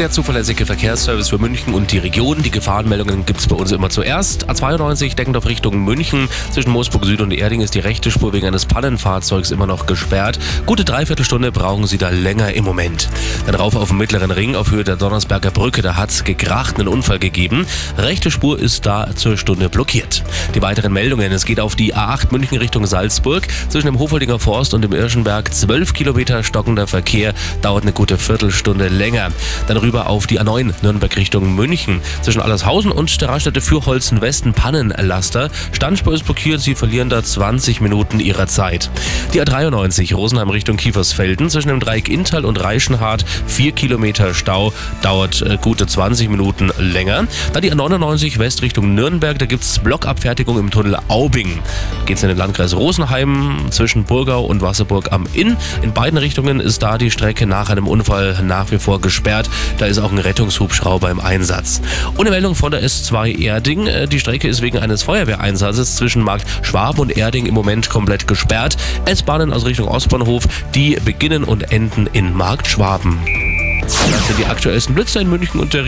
Der zuverlässige Verkehrsservice für München und die Region. Die Gefahrenmeldungen gibt es bei uns immer zuerst. A92 deckend auf Richtung München. Zwischen Moosburg Süd und Erding ist die rechte Spur wegen eines Pannenfahrzeugs immer noch gesperrt. Gute Dreiviertelstunde brauchen Sie da länger im Moment. Dann rauf auf dem mittleren Ring auf Höhe der Donnersberger Brücke. Da hat es gekracht einen Unfall gegeben. Rechte Spur ist da zur Stunde blockiert. Die weiteren Meldungen. Es geht auf die A8 München Richtung Salzburg. Zwischen dem Hofoldinger Forst und dem Irschenberg 12 Kilometer stockender Verkehr. Dauert eine gute Viertelstunde länger. Dann rüber auf die A9 Nürnberg Richtung München. Zwischen Allershausen und der Raststätte Fürholzen Westen Pannenlaster. Standspur ist blockiert, sie verlieren da 20 Minuten ihrer Zeit. Die A93 Rosenheim Richtung Kiefersfelden. Zwischen dem Dreieck Inntal und Reichenhardt 4 Kilometer Stau. Dauert äh, gute 20 Minuten länger. Dann die A99 West Richtung Nürnberg. Da gibt es Blockabfertigung im Tunnel Aubing. Geht es in den Landkreis Rosenheim zwischen Burgau und Wasserburg am Inn. In beiden Richtungen ist da die Strecke nach einem Unfall nach wie vor gesperrt. Da ist auch ein Rettungshubschrauber im Einsatz. Ohne Meldung von der S2 Erding. Äh, Die Strecke ist wegen eines Feuerwehreinsatzes zwischen Markt Schwaben und Erding im Moment komplett gesperrt. S-Bahnen aus Richtung Ostbahnhof, die beginnen und enden in Markt Schwaben. Das sind die aktuellsten Blitzer in München und der